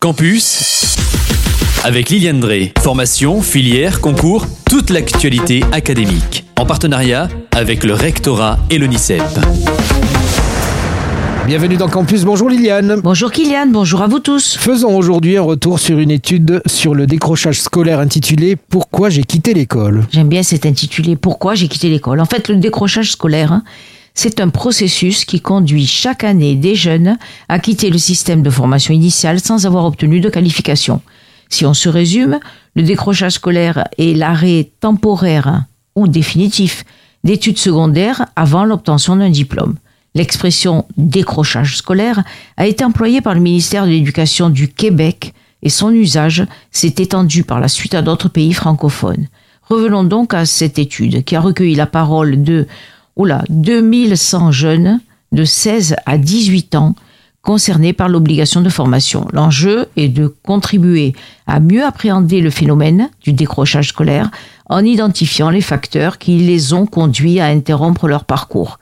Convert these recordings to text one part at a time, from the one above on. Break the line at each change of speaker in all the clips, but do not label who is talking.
Campus avec Liliane Drey. Formation, filière, concours, toute l'actualité académique. En partenariat avec le rectorat et l'ONICEP.
Bienvenue dans Campus, bonjour Liliane.
Bonjour Kylian, bonjour à vous tous.
Faisons aujourd'hui un retour sur une étude sur le décrochage scolaire intitulée Pourquoi j'ai quitté l'école?
J'aime bien cet intitulé Pourquoi j'ai quitté l'école? En fait, le décrochage scolaire, hein, c'est un processus qui conduit chaque année des jeunes à quitter le système de formation initiale sans avoir obtenu de qualification. Si on se résume, le décrochage scolaire est l'arrêt temporaire ou définitif d'études secondaires avant l'obtention d'un diplôme. L'expression décrochage scolaire a été employée par le ministère de l'Éducation du Québec et son usage s'est étendu par la suite à d'autres pays francophones. Revenons donc à cette étude qui a recueilli la parole de oula, 2100 jeunes de 16 à 18 ans concernés par l'obligation de formation. L'enjeu est de contribuer à mieux appréhender le phénomène du décrochage scolaire en identifiant les facteurs qui les ont conduits à interrompre leur parcours.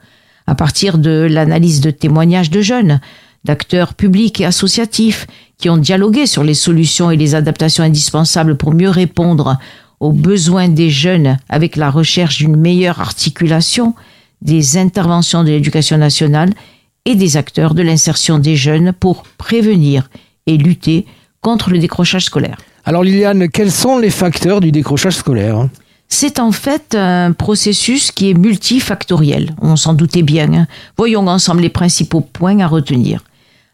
À partir de l'analyse de témoignages de jeunes, d'acteurs publics et associatifs qui ont dialogué sur les solutions et les adaptations indispensables pour mieux répondre aux besoins des jeunes avec la recherche d'une meilleure articulation, des interventions de l'éducation nationale et des acteurs de l'insertion des jeunes pour prévenir et lutter contre le décrochage scolaire.
Alors Liliane, quels sont les facteurs du décrochage scolaire?
C'est en fait un processus qui est multifactoriel, on s'en doutait bien. Hein. Voyons ensemble les principaux points à retenir.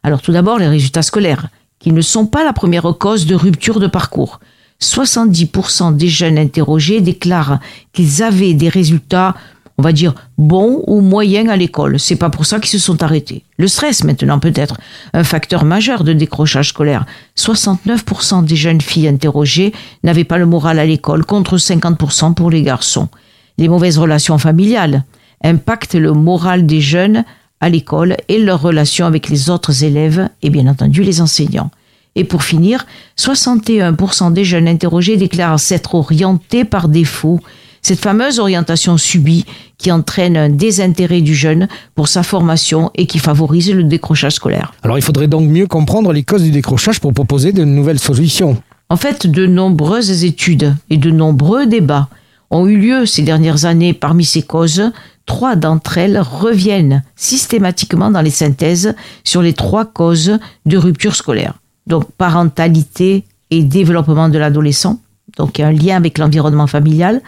Alors tout d'abord les résultats scolaires, qui ne sont pas la première cause de rupture de parcours. 70% des jeunes interrogés déclarent qu'ils avaient des résultats on va dire, bon ou moyen à l'école. C'est pas pour ça qu'ils se sont arrêtés. Le stress, maintenant, peut-être, un facteur majeur de décrochage scolaire. 69% des jeunes filles interrogées n'avaient pas le moral à l'école, contre 50% pour les garçons. Les mauvaises relations familiales impactent le moral des jeunes à l'école et leurs relations avec les autres élèves et bien entendu les enseignants. Et pour finir, 61% des jeunes interrogés déclarent s'être orientés par défaut cette fameuse orientation subie qui entraîne un désintérêt du jeune pour sa formation et qui favorise le décrochage scolaire.
Alors il faudrait donc mieux comprendre les causes du décrochage pour proposer de nouvelles solutions.
En fait, de nombreuses études et de nombreux débats ont eu lieu ces dernières années. Parmi ces causes, trois d'entre elles reviennent systématiquement dans les synthèses sur les trois causes de rupture scolaire. Donc parentalité et développement de l'adolescent, donc un lien avec l'environnement familial,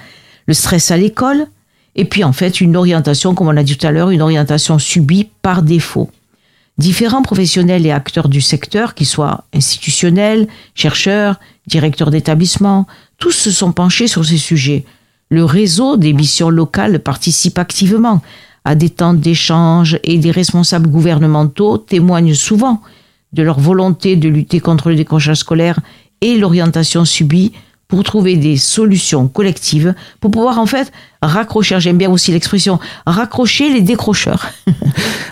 le stress à l'école, et puis en fait une orientation, comme on l'a dit tout à l'heure, une orientation subie par défaut. Différents professionnels et acteurs du secteur, qu'ils soient institutionnels, chercheurs, directeurs d'établissements, tous se sont penchés sur ces sujets. Le réseau des missions locales participe activement à des temps d'échange et des responsables gouvernementaux témoignent souvent de leur volonté de lutter contre le décrochage scolaire et l'orientation subie pour trouver des solutions collectives pour pouvoir en fait raccrocher, j'aime bien aussi l'expression, raccrocher les décrocheurs.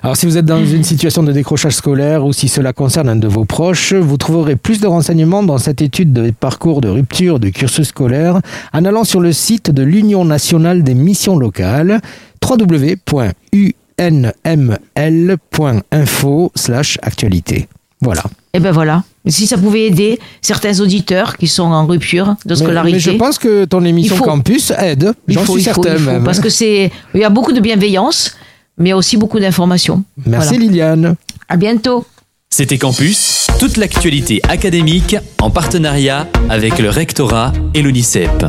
Alors si vous êtes dans une situation de décrochage scolaire ou si cela concerne un de vos proches, vous trouverez plus de renseignements dans cette étude de parcours de rupture du cursus scolaire en allant sur le site de l'Union nationale des missions locales www.unml.info/actualité. Voilà.
Et ben voilà. Si ça pouvait aider certains auditeurs qui sont en rupture de scolarité.
Mais, je pense que ton émission Campus aide. J'en suis certain même.
Parce que c'est, il y a beaucoup de bienveillance, mais aussi beaucoup d'informations.
Merci Liliane.
À bientôt.
C'était Campus, toute l'actualité académique en partenariat avec le rectorat et l'UNICEP.